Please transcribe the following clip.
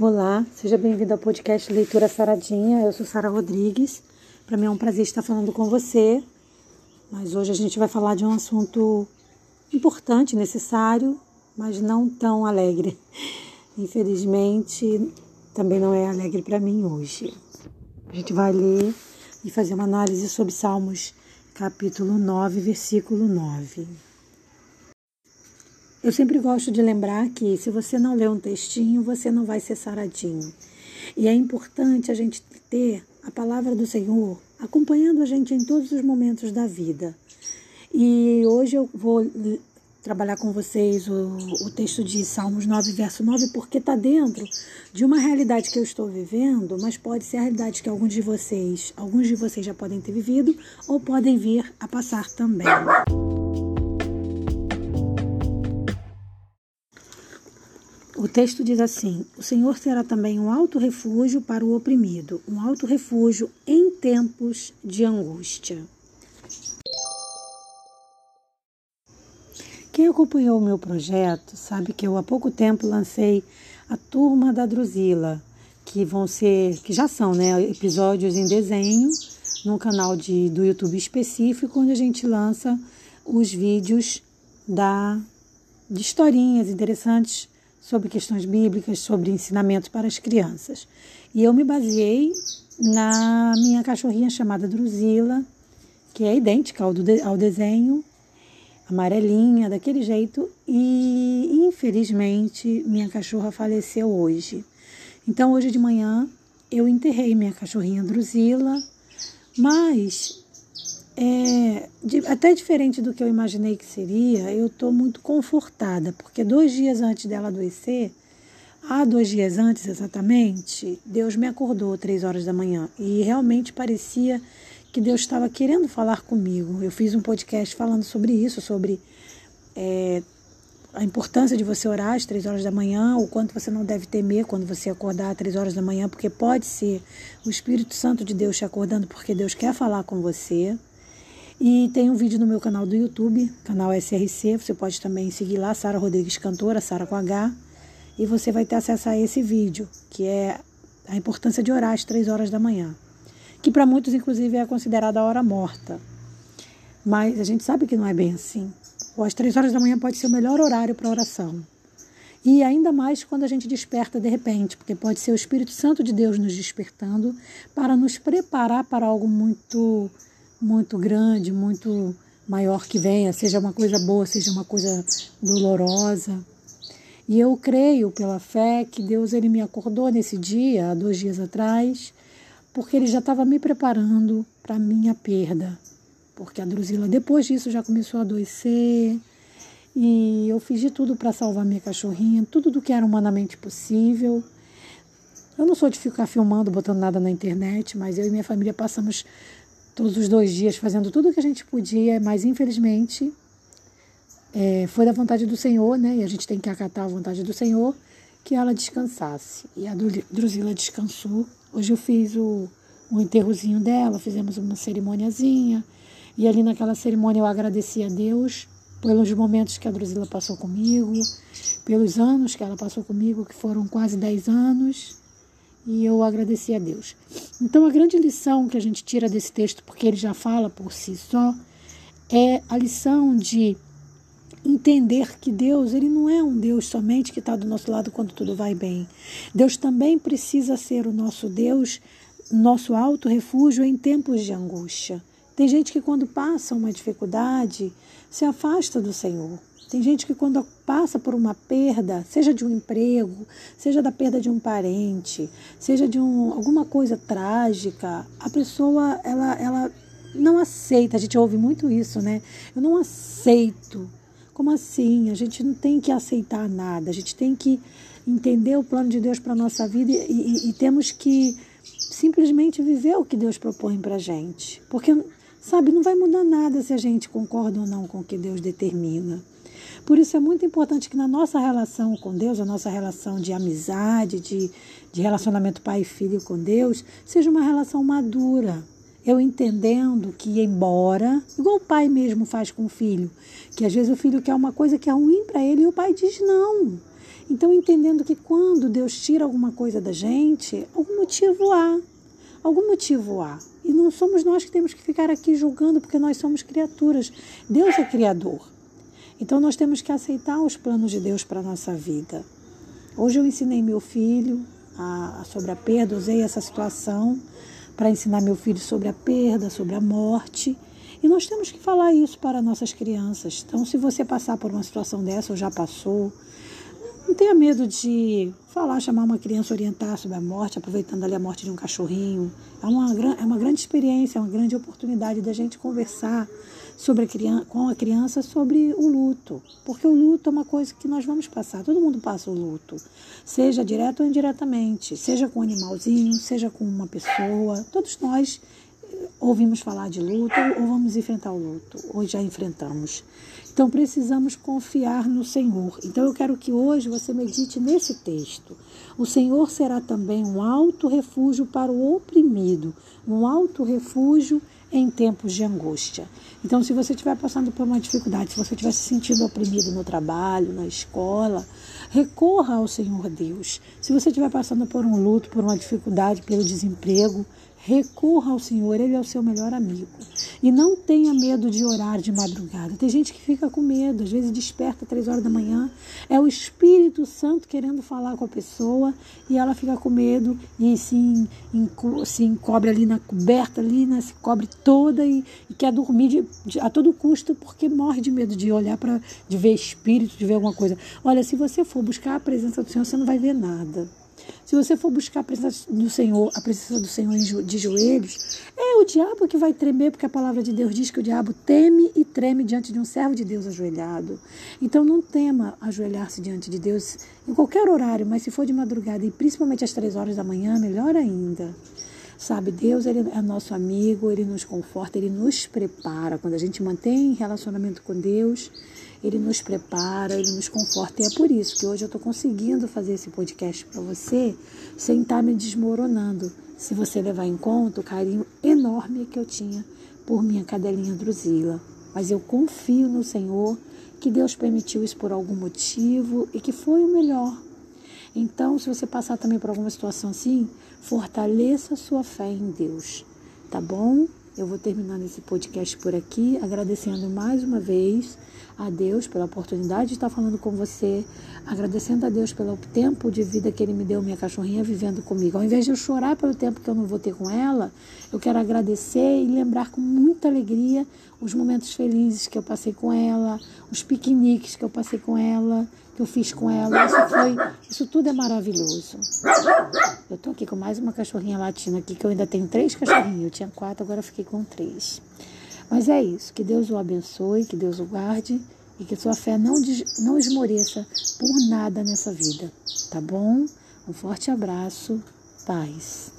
Olá, seja bem-vindo ao podcast Leitura Saradinha. Eu sou Sara Rodrigues. Para mim é um prazer estar falando com você. Mas hoje a gente vai falar de um assunto importante, necessário, mas não tão alegre. Infelizmente, também não é alegre para mim hoje. A gente vai ler e fazer uma análise sobre Salmos, capítulo 9, versículo 9. Eu sempre gosto de lembrar que se você não ler um textinho, você não vai ser saradinho. E é importante a gente ter a palavra do Senhor acompanhando a gente em todos os momentos da vida. E hoje eu vou trabalhar com vocês o, o texto de Salmos 9, verso 9, porque está dentro de uma realidade que eu estou vivendo, mas pode ser a realidade que alguns de vocês, alguns de vocês já podem ter vivido ou podem vir a passar também. O texto diz assim: O Senhor será também um alto refúgio para o oprimido, um alto refúgio em tempos de angústia. Quem acompanhou o meu projeto sabe que eu há pouco tempo lancei a turma da Drusila, que vão ser, que já são, né, episódios em desenho no canal de, do YouTube específico, onde a gente lança os vídeos da de historinhas interessantes sobre questões bíblicas, sobre ensinamentos para as crianças. E eu me baseei na minha cachorrinha chamada Drusila, que é idêntica ao, de, ao desenho, amarelinha, daquele jeito, e infelizmente minha cachorra faleceu hoje. Então hoje de manhã eu enterrei minha cachorrinha Drusila, mas é, de, até diferente do que eu imaginei que seria, eu estou muito confortada, porque dois dias antes dela adoecer, há dois dias antes exatamente, Deus me acordou três horas da manhã e realmente parecia que Deus estava querendo falar comigo. Eu fiz um podcast falando sobre isso, sobre é, a importância de você orar às três horas da manhã, o quanto você não deve temer quando você acordar às três horas da manhã, porque pode ser o Espírito Santo de Deus te acordando, porque Deus quer falar com você. E tem um vídeo no meu canal do YouTube, canal SRC, você pode também seguir lá, Sara Rodrigues Cantora, Sara com H, e você vai ter acesso a esse vídeo, que é a importância de orar às três horas da manhã, que para muitos, inclusive, é considerada a hora morta. Mas a gente sabe que não é bem assim. Ou às três horas da manhã pode ser o melhor horário para oração. E ainda mais quando a gente desperta de repente, porque pode ser o Espírito Santo de Deus nos despertando para nos preparar para algo muito muito grande, muito maior que venha, seja uma coisa boa, seja uma coisa dolorosa. E eu creio pela fé que Deus ele me acordou nesse dia, há dois dias atrás, porque ele já estava me preparando para a minha perda. Porque a Drusila, depois disso, já começou a adoecer. E eu fiz de tudo para salvar minha cachorrinha, tudo do que era humanamente possível. Eu não sou de ficar filmando, botando nada na internet, mas eu e minha família passamos todos os dois dias fazendo tudo o que a gente podia, mas infelizmente é, foi da vontade do Senhor, né? E a gente tem que acatar a vontade do Senhor que ela descansasse. E a Drusila descansou. Hoje eu fiz o, o enterrozinho dela, fizemos uma cerimôniazinha. E ali naquela cerimônia eu agradeci a Deus pelos momentos que a Drusila passou comigo, pelos anos que ela passou comigo, que foram quase 10 anos e eu agradeci a Deus. Então, a grande lição que a gente tira desse texto, porque ele já fala por si só, é a lição de entender que Deus ele não é um Deus somente que está do nosso lado quando tudo vai bem. Deus também precisa ser o nosso Deus, nosso alto refúgio em tempos de angústia. Tem gente que quando passa uma dificuldade se afasta do Senhor. Tem gente que quando passa por uma perda, seja de um emprego, seja da perda de um parente, seja de um, alguma coisa trágica, a pessoa ela, ela não aceita. A gente ouve muito isso, né? Eu não aceito. Como assim? A gente não tem que aceitar nada. A gente tem que entender o plano de Deus para nossa vida e, e, e temos que simplesmente viver o que Deus propõe para gente. Porque, sabe, não vai mudar nada se a gente concorda ou não com o que Deus determina. Por isso é muito importante que na nossa relação com Deus, a nossa relação de amizade, de, de relacionamento pai e filho com Deus, seja uma relação madura. Eu entendendo que, embora, igual o pai mesmo faz com o filho, que às vezes o filho quer uma coisa que é ruim para ele e o pai diz não. Então, entendendo que quando Deus tira alguma coisa da gente, algum motivo há. Algum motivo há. E não somos nós que temos que ficar aqui julgando, porque nós somos criaturas. Deus é criador. Então, nós temos que aceitar os planos de Deus para a nossa vida. Hoje eu ensinei meu filho a, sobre a perda, usei essa situação para ensinar meu filho sobre a perda, sobre a morte. E nós temos que falar isso para nossas crianças. Então, se você passar por uma situação dessa ou já passou, não tenha medo de falar, chamar uma criança, orientar sobre a morte, aproveitando ali a morte de um cachorrinho. É uma, é uma grande experiência, é uma grande oportunidade da gente conversar sobre a criança, com a criança sobre o luto. Porque o luto é uma coisa que nós vamos passar, todo mundo passa o luto, seja direto ou indiretamente, seja com um animalzinho, seja com uma pessoa, todos nós ouvimos falar de luto ou vamos enfrentar o luto, ou já enfrentamos. Então precisamos confiar no Senhor. Então eu quero que hoje você medite nesse texto. O Senhor será também um alto refúgio para o oprimido, um alto refúgio em tempos de angústia. Então, se você estiver passando por uma dificuldade, se você estiver se sentindo oprimido no trabalho, na escola, recorra ao Senhor Deus. Se você estiver passando por um luto, por uma dificuldade, pelo desemprego, recorra ao Senhor, Ele é o seu melhor amigo. E não tenha medo de orar de madrugada. Tem gente que fica com medo, às vezes desperta três horas da manhã, é o Espírito Santo querendo falar com a pessoa e ela fica com medo e se, se encobre ali na coberta, ali, né, se cobre toda e, e quer dormir de, de, a todo custo porque morre de medo de olhar para, de ver espírito, de ver alguma coisa. Olha, se você for buscar a presença do Senhor, você não vai ver nada. Se você for buscar a presença do Senhor, a presença do Senhor de joelhos, é o diabo que vai tremer, porque a palavra de Deus diz que o diabo teme e treme diante de um servo de Deus ajoelhado. Então não tema ajoelhar-se diante de Deus em qualquer horário, mas se for de madrugada e principalmente às três horas da manhã, melhor ainda. Sabe, Deus ele é nosso amigo, ele nos conforta, ele nos prepara. Quando a gente mantém relacionamento com Deus, ele nos prepara, ele nos conforta. E é por isso que hoje eu estou conseguindo fazer esse podcast para você sem estar tá me desmoronando. Se você levar em conta o carinho enorme que eu tinha por minha cadelinha Drusila. Mas eu confio no Senhor que Deus permitiu isso por algum motivo e que foi o melhor. Então, se você passar também por alguma situação assim, fortaleça a sua fé em Deus, tá bom? Eu vou terminando esse podcast por aqui, agradecendo mais uma vez a Deus pela oportunidade de estar falando com você, agradecendo a Deus pelo tempo de vida que Ele me deu, minha cachorrinha vivendo comigo. Ao invés de eu chorar pelo tempo que eu não vou ter com ela, eu quero agradecer e lembrar com muita alegria os momentos felizes que eu passei com ela, os piqueniques que eu passei com ela, que eu fiz com ela. Isso foi, isso tudo é maravilhoso. Eu tô aqui com mais uma cachorrinha latina aqui, que eu ainda tenho três cachorrinhos. Eu tinha quatro, agora fiquei com três. Mas é isso. Que Deus o abençoe, que Deus o guarde e que sua fé não, não esmoreça por nada nessa vida. Tá bom? Um forte abraço. Paz.